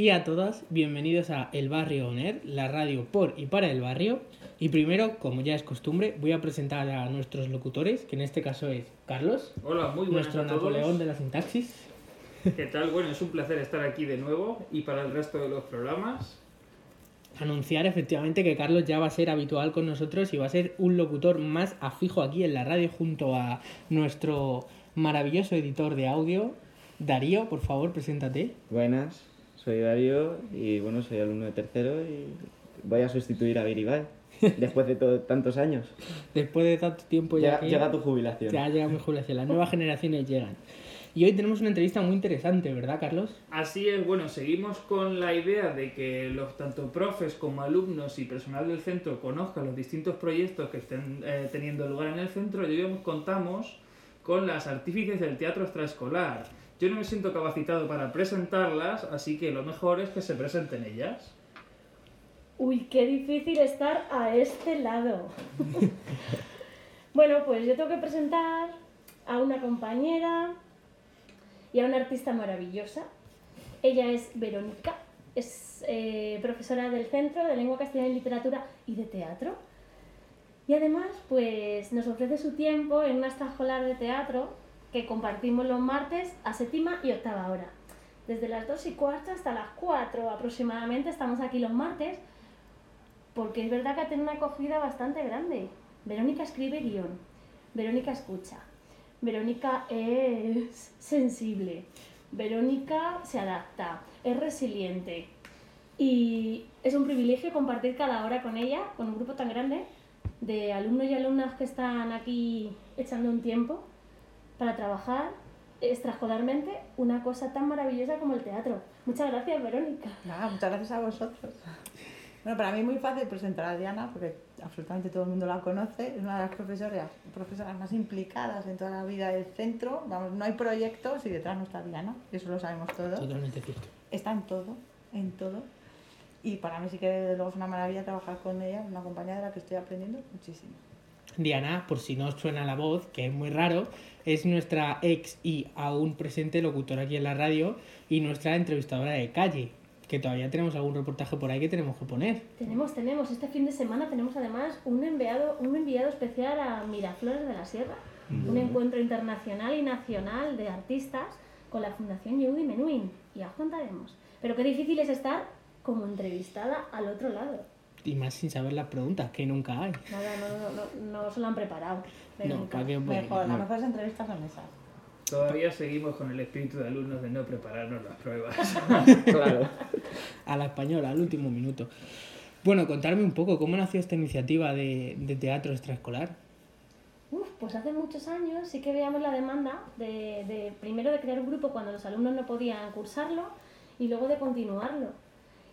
y a todas, bienvenidos a El Barrio Oner, la radio por y para el barrio. Y primero, como ya es costumbre, voy a presentar a nuestros locutores, que en este caso es Carlos, Hola, muy buenas nuestro a todos. Napoleón de la sintaxis. ¿Qué tal? Bueno, es un placer estar aquí de nuevo y para el resto de los programas. Anunciar efectivamente que Carlos ya va a ser habitual con nosotros y va a ser un locutor más afijo aquí en la radio junto a nuestro maravilloso editor de audio, Darío, por favor, preséntate. Buenas, soy Darío y bueno, soy alumno de tercero y voy a sustituir a Viribay después de todo- tantos años. Después de tanto tiempo ya Llega, que- llega tu jubilación. Ya llega mi jubilación, las nuevas generaciones llegan. Y hoy tenemos una entrevista muy interesante, ¿verdad, Carlos? Así es, bueno, seguimos con la idea de que los tanto profes como alumnos y personal del centro conozcan los distintos proyectos que estén eh, teniendo lugar en el centro y hoy contamos con las artífices del teatro extraescolar. Yo no me siento capacitado para presentarlas, así que lo mejor es que se presenten ellas. Uy, qué difícil estar a este lado. bueno, pues yo tengo que presentar a una compañera y a una artista maravillosa. Ella es Verónica, es eh, profesora del Centro de Lengua Castellana y Literatura y de Teatro. Y además, pues nos ofrece su tiempo en una extraescolar de teatro que compartimos los martes a séptima y octava hora. Desde las 2 y cuarto hasta las 4 aproximadamente estamos aquí los martes porque es verdad que tiene una acogida bastante grande. Verónica escribe guion, Verónica escucha, Verónica es sensible, Verónica se adapta, es resiliente y es un privilegio compartir cada hora con ella, con un grupo tan grande de alumnos y alumnas que están aquí echando un tiempo para trabajar extraescolarmente una cosa tan maravillosa como el teatro. Muchas gracias, Verónica. Nada, muchas gracias a vosotros. Bueno, para mí es muy fácil presentar a Diana porque absolutamente todo el mundo la conoce. Es una de las profesoras, profesoras más implicadas en toda la vida del centro. Vamos, no hay proyectos y detrás no está Diana, eso lo sabemos todos. Totalmente cierto. Está en todo, en todo. Y para mí sí que desde luego es una maravilla trabajar con ella, una compañera de la que estoy aprendiendo muchísimo. Diana, por si no os suena la voz, que es muy raro, es nuestra ex y aún presente locutora aquí en la radio y nuestra entrevistadora de calle, que todavía tenemos algún reportaje por ahí que tenemos que poner. Tenemos, tenemos, este fin de semana tenemos además un enviado, un enviado especial a Miraflores de la Sierra, un encuentro internacional y nacional de artistas con la Fundación Yehudi Menuhin. Y os contaremos. Pero qué difícil es estar como entrevistada al otro lado. Y más sin saber las preguntas, que nunca hay. Nada, no, no, no, no se lo han preparado. No, Mejor, no. las mejores entrevistas son esas. Todavía seguimos con el espíritu de alumnos de no prepararnos las pruebas. Claro. A la española, al último minuto. Bueno, contarme un poco, ¿cómo nació esta iniciativa de, de teatro extraescolar? Uf, pues hace muchos años sí que veíamos la demanda de, de primero de crear un grupo cuando los alumnos no podían cursarlo y luego de continuarlo.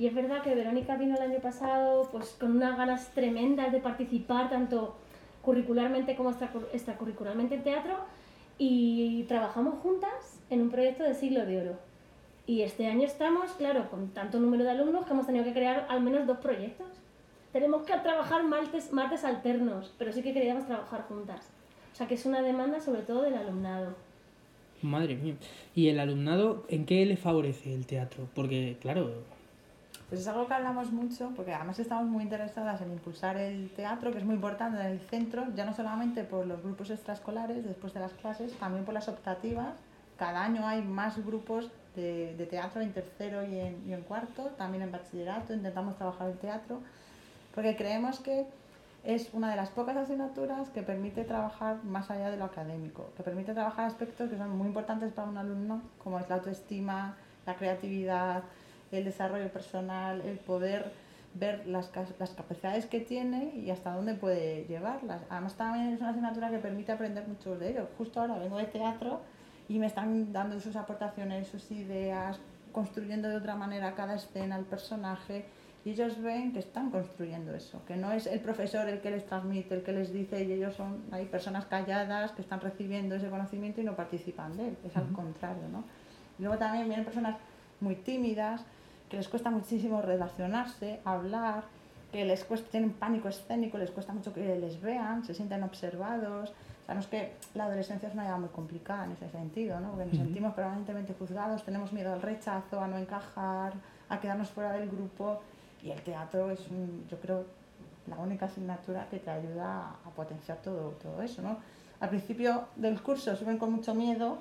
Y es verdad que Verónica vino el año pasado pues con unas ganas tremendas de participar tanto curricularmente como extracur- extracurricularmente en teatro y trabajamos juntas en un proyecto de siglo de oro. Y este año estamos, claro, con tanto número de alumnos que hemos tenido que crear al menos dos proyectos. Tenemos que trabajar martes, martes alternos, pero sí que queríamos trabajar juntas. O sea que es una demanda sobre todo del alumnado. Madre mía. ¿Y el alumnado en qué le favorece el teatro? Porque, claro, Pues es algo que hablamos mucho, porque además estamos muy interesadas en impulsar el teatro, que es muy importante en el centro, ya no solamente por los grupos extraescolares después de las clases, también por las optativas. Cada año hay más grupos de, de teatro en tercero y en, y en cuarto, también en bachillerato intentamos trabajar el teatro, porque creemos que es una de las pocas asignaturas que permite trabajar más allá de lo académico, que permite trabajar aspectos que son muy importantes para un alumno, como es la autoestima, la creatividad, el desarrollo personal, el poder ver las, las capacidades que tiene y hasta dónde puede llevarlas. Además también es una asignatura que permite aprender mucho de ello. Justo ahora vengo de teatro y me están dando sus aportaciones, sus ideas, construyendo de otra manera cada escena, el personaje. Y ellos ven que están construyendo eso, que no es el profesor el que les transmite, el que les dice, y ellos son hay personas calladas que están recibiendo ese conocimiento y no participan de él, es al contrario, ¿no? Y luego también vienen personas muy tímidas, que les cuesta muchísimo relacionarse, hablar, que les cuesta, tienen pánico escénico, les cuesta mucho que les vean, se sienten observados. O es que la adolescencia es una edad muy complicada en ese sentido, ¿no? Porque nos Ujú. sentimos permanentemente juzgados, tenemos miedo al rechazo, a no encajar, a quedarnos fuera del grupo. Y el teatro es, un- yo creo, la única asignatura que te ayuda a potenciar todo, todo eso, ¿no? Al principio del curso suben con mucho miedo,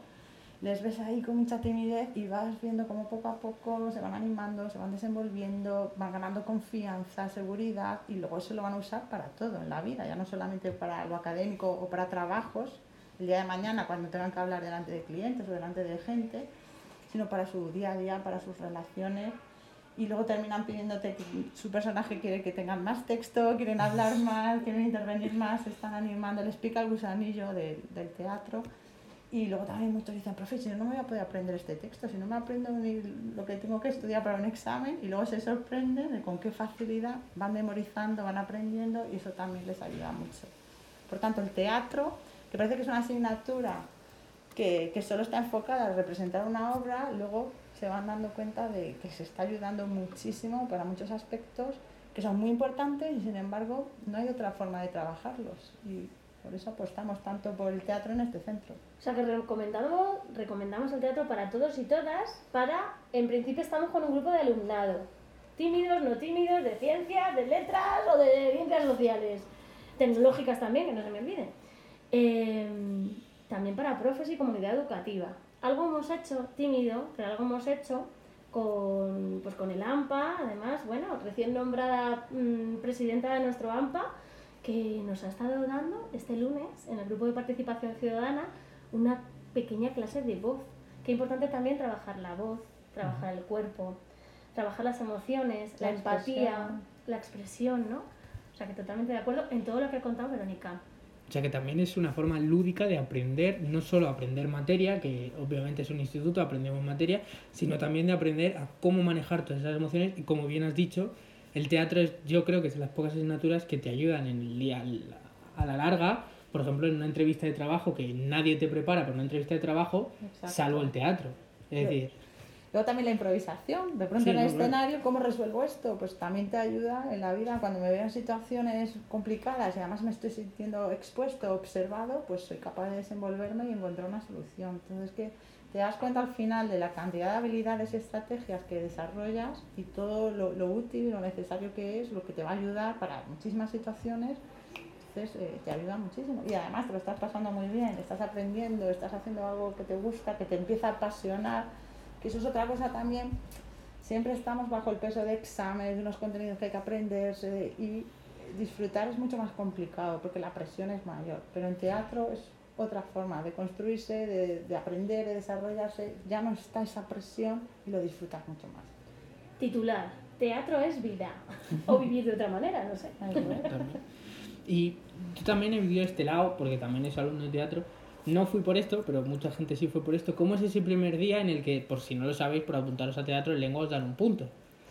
les ves ahí con mucha timidez y vas viendo cómo poco a poco se van animando, se van desenvolviendo, van ganando confianza, seguridad y luego eso lo van a usar para todo en la vida, ya no solamente para lo académico o para trabajos, el día de mañana cuando tengan que hablar delante de clientes o delante de gente, sino para su día a día, para sus relaciones. Y luego terminan pidiéndote que su personaje quiere que tengan más texto, quieren hablar más, quieren intervenir más, se están animando, les pica el gusanillo del- del teatro. Y luego también muchos dicen, profe, si no, no me voy a poder aprender este texto, si no me aprendo ni lo que tengo que estudiar para un examen, y luego se sorprenden de con qué facilidad van memorizando, van aprendiendo, y eso también les ayuda mucho. Por tanto, el teatro, que parece que es una asignatura que, que solo está enfocada a representar una obra, luego se van dando cuenta de que se está ayudando muchísimo para muchos aspectos que son muy importantes y sin embargo no hay otra forma de trabajarlos. Y por eso apostamos tanto por el teatro en este centro. O sea que recomendamos, recomendamos el teatro para todos y todas, para, en principio estamos con un grupo de alumnado, tímidos, no tímidos, de ciencias, de letras o de ciencias sociales, tecnológicas también, que no se me olviden. Eh, también para profes y comunidad educativa. Algo hemos hecho tímido, pero algo hemos hecho con, pues con el AMPA, además, bueno, recién nombrada mm, presidenta de nuestro AMPA, que nos ha estado dando este lunes en el grupo de participación ciudadana una pequeña clase de voz. Qué importante también trabajar la voz, trabajar el cuerpo, trabajar las emociones, la, La empatía, la expresión, ¿no? O sea que totalmente de acuerdo en todo lo que ha contado Verónica. O sea que también es una forma lúdica de aprender, no solo aprender materia, que obviamente es un instituto, aprendemos materia, sino también de aprender a cómo manejar todas esas emociones y como bien has dicho, el teatro es, yo creo que es de las pocas asignaturas que te ayudan en el día a la larga, por ejemplo, en una entrevista de trabajo que nadie te prepara para una entrevista de trabajo, Exacto. salvo el teatro. Es decir, Luego también la improvisación, de pronto Sí, en el no, claro. escenario, ¿cómo resuelvo esto? Pues también te ayuda en la vida cuando me veo en situaciones complicadas y además me estoy sintiendo expuesto, observado, pues soy capaz de desenvolverme y encontrar una solución. Entonces que te das cuenta al final de la cantidad de habilidades y estrategias que desarrollas y todo lo, lo útil lo necesario que es, lo que te va a ayudar para muchísimas situaciones. Entonces eh, te ayuda muchísimo y además te lo estás pasando muy bien, estás aprendiendo, estás haciendo algo que te gusta, que te empieza a apasionar, que eso es otra cosa también. Siempre estamos bajo el peso de exámenes, de unos contenidos que hay que aprenderse y disfrutar es mucho más complicado porque la presión es mayor, pero en teatro es otra forma de construirse, de, de aprender, de desarrollarse, ya no está esa presión y lo disfrutas mucho más. Titular, teatro es vida. O vivir de otra manera, no sé. Y yo también he vivido este lado, porque también soy alumno de teatro. No fui por esto, pero mucha gente sí fue por esto. ¿Cómo es ese primer día en el que, por si no lo sabéis, por apuntaros a teatro en lengua os dan un punto?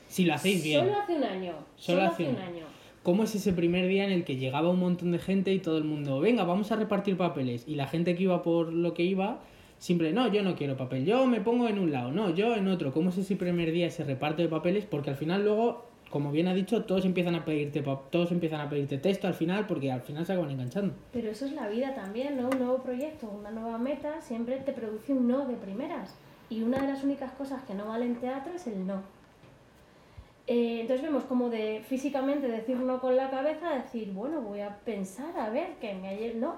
Si lo hacéis bien. Solo hace un año. Solo Solo, hace un año. ¿Cómo es ese primer día en el que llegaba un montón de gente y todo el mundo, venga, vamos a repartir papeles? Y la gente que iba por lo que iba, siempre, no, yo no quiero papel, yo me pongo en un lado, no, yo en otro. ¿Cómo es ese primer día, ese reparto de papeles? Porque al final luego, como bien ha dicho, todos empiezan a pedirte, todos empiezan a pedirte texto al final, porque al final se acaban enganchando. Pero eso es la vida también, ¿no? Un nuevo proyecto, una nueva meta, siempre te produce un no de primeras. Y una de las únicas cosas que no vale en teatro es el no. Eh, entonces vemos como de físicamente decir no con la cabeza, decir, bueno, voy a pensar, a ver, que me ayer no,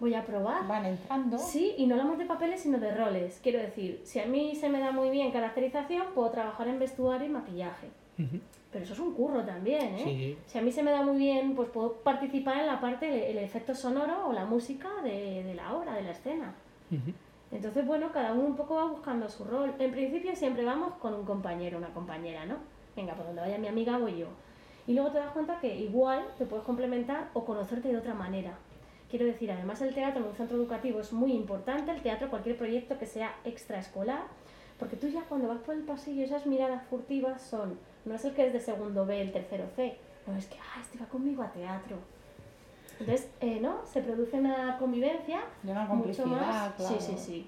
voy a probar. Van entrando. Sí, y no hablamos de papeles, sino de roles. Quiero decir, si a mí se me da muy bien caracterización, puedo trabajar en vestuario y maquillaje. Ujú. Pero eso es un curro también, ¿eh? Sí. Si a mí se me da muy bien, pues puedo participar en la parte, el, el efecto sonoro o la música de, de la obra, de la escena. Ujú. Entonces, bueno, cada uno un poco va buscando su rol. En principio siempre vamos con un compañero, una compañera, ¿no? Venga, por donde vaya mi amiga voy yo. Y luego te das cuenta que igual te puedes complementar o conocerte de otra manera. Quiero decir, además el teatro en un centro educativo es muy importante, el teatro, cualquier proyecto que sea extraescolar, porque tú ya cuando vas por el pasillo esas miradas furtivas son, no es el que es de segundo B, el tercero C, no es que, ah, este va conmigo a teatro. Entonces, eh, ¿no? Se produce una convivencia Y una mucho complicidad, más. claro. Sí, sí, sí.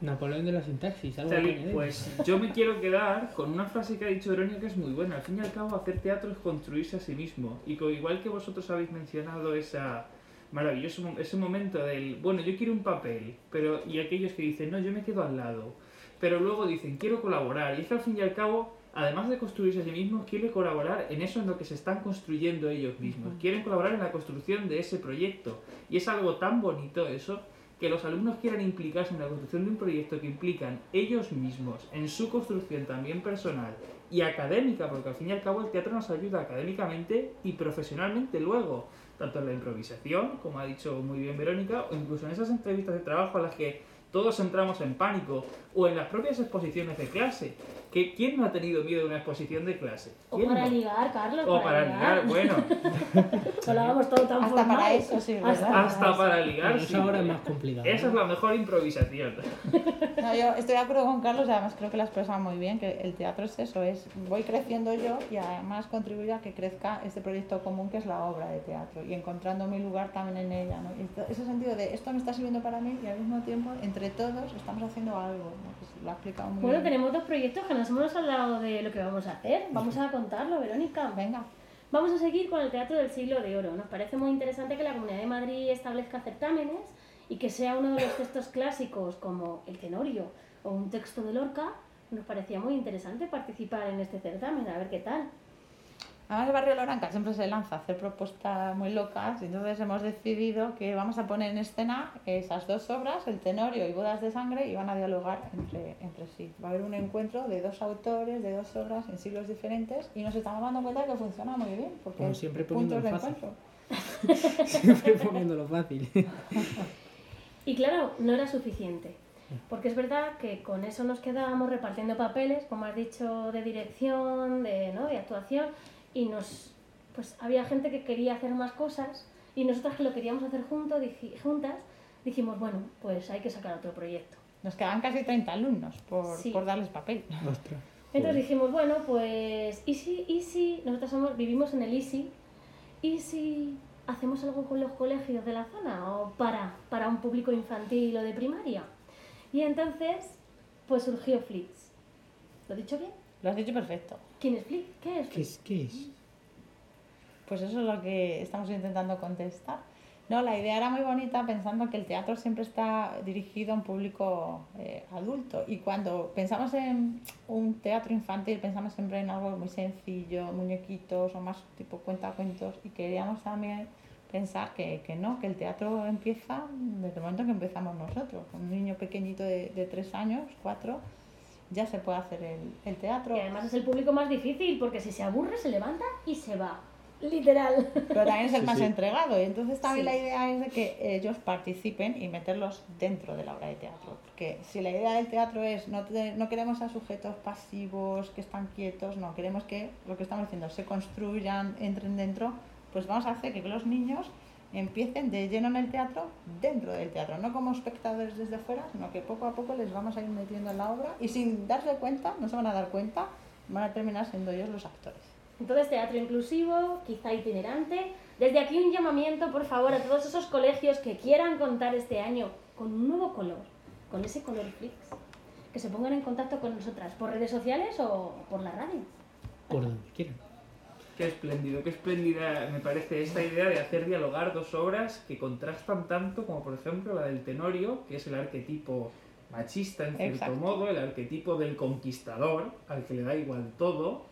Napoleón de la sintaxis, algo añadir? pues yo me quiero quedar con una frase que ha dicho Verónica que es muy buena. Al fin y al cabo, hacer teatro es construirse a sí mismo. Y co- igual que vosotros habéis mencionado esa maravilloso ese momento del, bueno, yo quiero un papel, pero y aquellos que dicen, no, yo me quedo al lado, pero luego dicen, quiero colaborar, y es que al fin y al cabo, además de construirse a sí mismos, quieren colaborar en eso en lo que se están construyendo ellos mismos, quieren colaborar en la construcción de ese proyecto, y es algo tan bonito eso, que los alumnos quieran implicarse en la construcción de un proyecto que implican ellos mismos, en su construcción también personal y académica, porque al fin y al cabo el teatro nos ayuda académicamente y profesionalmente luego, tanto en la improvisación, como ha dicho muy bien Verónica, o incluso en esas entrevistas de trabajo a las que todos entramos en pánico, o en las propias exposiciones de clase. Que ¿Quién no ha tenido miedo de una exposición de clase? O ¿Quién para no? ligar, Carlos. O para ligar, bueno, No lo hagamos todo tan Hasta formal. para eso, sí, ¿verdad? Hasta- hasta para ligar. Pero sí. eso ahora es más complicado. Esa es ¿no? la mejor improvisación. No, yo estoy de acuerdo con Carlos y además creo que lo ha expresado muy bien, que el teatro es eso, es voy creciendo yo y además contribuir a que crezca este proyecto común que es la obra de teatro y encontrando mi lugar también en ella. ¿no? Y ese sentido de esto me está sirviendo para mí y al mismo tiempo entre todos estamos haciendo algo. ¿no? Pues lo ha explicado muy Bueno, bien. tenemos dos proyectos que nos hemos hablado de lo que vamos a hacer. Vamos a contarlo, Verónica. Venga, Vamos a seguir con el Teatro del Siglo de Oro. Nos parece muy interesante que la Comunidad de Madrid establezca certámenes y que sea uno de los textos clásicos como el Tenorio o un texto de Lorca. Nos parecía muy interesante participar en este certamen, a ver qué tal. Además, el barrio Loranca siempre se lanza a hacer propuestas muy locas y entonces hemos decidido que vamos a poner en escena esas dos obras, El Tenorio y Bodas de Sangre, y van a dialogar entre, entre sí. Va a haber un encuentro de dos autores, de dos obras en siglos diferentes y nos estamos dando cuenta que funciona muy bien, porque Como siempre puntos de fácil. encuentro. Siempre poniéndolo fácil. Y claro, no era suficiente. Porque es verdad que con eso nos quedábamos repartiendo papeles, como has dicho, de dirección, de, ¿no? de actuación, y nos, pues había gente que quería hacer más cosas y nosotras que lo queríamos hacer juntos, dij- juntas, dijimos, bueno, pues hay que sacar otro proyecto. Nos quedan casi 30 alumnos por, Sí. por darles papel. Ostras. Entonces dijimos, bueno, pues, ¿y si, y si nosotros somos, vivimos en el ISI, ¿y si hacemos algo con los colegios de la zona o para, para un público infantil o de primaria? Y entonces, pues surgió Flix. ¿Lo he dicho bien? Lo has dicho perfecto. ¿Quién es Flix? ¿Qué es ¿Qué Flix? es? ¿Qué es? Pues eso es lo que estamos intentando contestar. No, la idea era muy bonita pensando que el teatro siempre está dirigido a un público eh, adulto y cuando pensamos en un teatro infantil pensamos siempre en algo muy sencillo, muñequitos o más tipo cuentacuentos y queríamos también pensar que, que no, que el teatro empieza desde el momento que empezamos nosotros. Un niño pequeñito de, de tres años, cuatro, ya se puede hacer el, el teatro. Y además es el público más difícil porque si se aburre se levanta y se va. Literal. pero también es el Sí, más sí. entregado y entonces también Sí. la idea es de que ellos participen y meterlos dentro de la obra de teatro porque si la idea del teatro es no, te- no queremos a sujetos pasivos que están quietos no queremos que lo que estamos diciendo se construyan entren dentro pues vamos a hacer que los niños empiecen de lleno en el teatro dentro del teatro no como espectadores desde fuera sino que poco a poco les vamos a ir metiendo en la obra y sin darse cuenta no se van a dar cuenta van a terminar siendo ellos los actores Entonces, teatro inclusivo, quizá itinerante. Desde aquí un llamamiento, por favor, a todos esos colegios que quieran contar este año con un nuevo color, con ese color Flix, que se pongan en contacto con nosotras por redes sociales o por la radio. Por donde quieran. Qué espléndido, qué espléndida me parece esta idea de hacer dialogar dos obras que contrastan tanto como por ejemplo la del Tenorio, que es el arquetipo machista en cierto Exacto. modo, el arquetipo del conquistador, al que le da igual todo,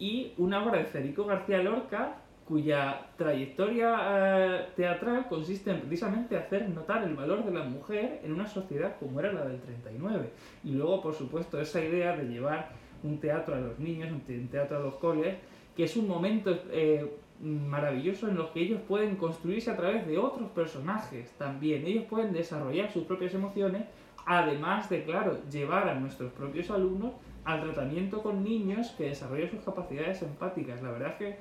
y una obra de Federico García Lorca cuya trayectoria eh, teatral consiste en precisamente hacer notar el valor de la mujer en una sociedad como era la del 39. Y luego, por supuesto, esa idea de llevar un teatro a los niños, un te- un teatro a los coles, que es un momento eh, maravilloso en los que ellos pueden construirse a través de otros personajes también. Ellos pueden desarrollar sus propias emociones, además de, claro, llevar a nuestros propios alumnos al tratamiento con niños que desarrollen sus capacidades empáticas. La verdad es que,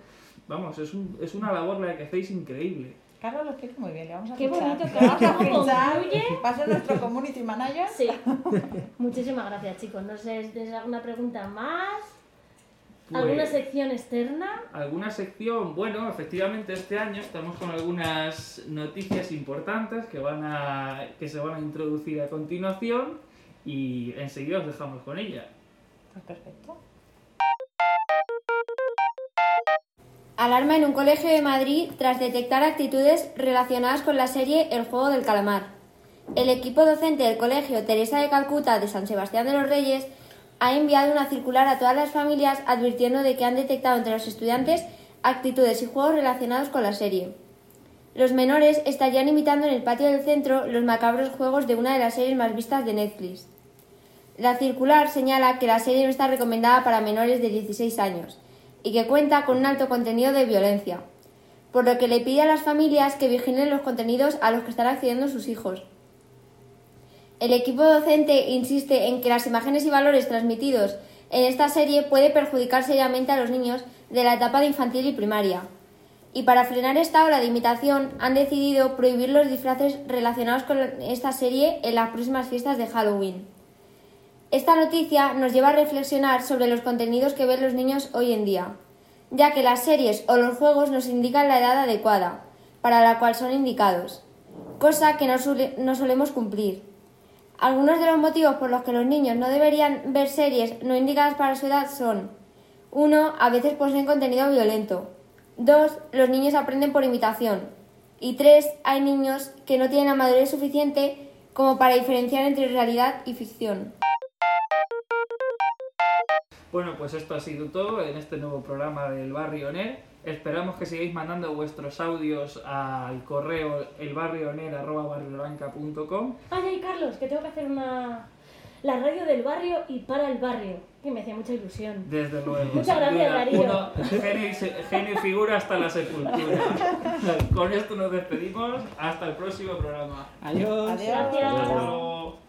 vamos, es, un- es una labor la que hacéis increíble. Carlos lo explica muy bien, le vamos a Qué bonito, vamos a. Va a ser nuestro community manager. Sí. Muchísimas gracias, chicos. No sé si tenéis alguna pregunta más. ¿Alguna Pues- sección externa? ¿Alguna sección? Bueno, efectivamente este año estamos con algunas noticias importantes que, van a, que se van a introducir a continuación y enseguida os dejamos con ella. Pues perfecto. Alarma en un colegio de Madrid tras detectar actitudes relacionadas con la serie El juego del calamar. El equipo docente del colegio Teresa de Calcuta de San Sebastián de los Reyes ha enviado una circular a todas las familias advirtiendo de que han detectado entre los estudiantes actitudes y juegos relacionados con la serie. Los menores estarían imitando en el patio del centro los macabros juegos de una de las series más vistas de Netflix. La circular señala que la serie no está recomendada para menores de 16 años y que cuenta con un alto contenido de violencia, por lo que le pide a las familias que vigilen los contenidos a los que están accediendo sus hijos. El equipo docente insiste en que las imágenes y valores transmitidos en esta serie puede perjudicar seriamente a los niños de la etapa de infantil y primaria. Y para frenar esta ola de imitación han decidido prohibir los disfraces relacionados con esta serie en las próximas fiestas de Halloween. Esta noticia nos lleva a reflexionar sobre los contenidos que ven los niños hoy en día, ya que las series o los juegos nos indican la edad adecuada para la cual son indicados, cosa que no, no solemos cumplir. Algunos de los motivos por los que los niños no deberían ver series no indicadas para su edad son 1. A veces poseen contenido violento. 2. Los niños aprenden por imitación. Y 3. Hay niños que no tienen la madurez suficiente como para diferenciar entre realidad y ficción. Bueno, pues esto ha sido todo en este nuevo programa del Barrio NER. Esperamos que sigáis mandando vuestros audios al correo elbarrioner.com. Ay, ay, Carlos, que tengo que hacer una... La radio del barrio y para el barrio, que me hacía mucha ilusión. Desde luego. Muchas sin gracias, duda, Darío. uno, genio, y y figura hasta la sepultura. Con esto nos despedimos. Hasta el próximo programa. Adiós. Adiós. Gracias. Luego.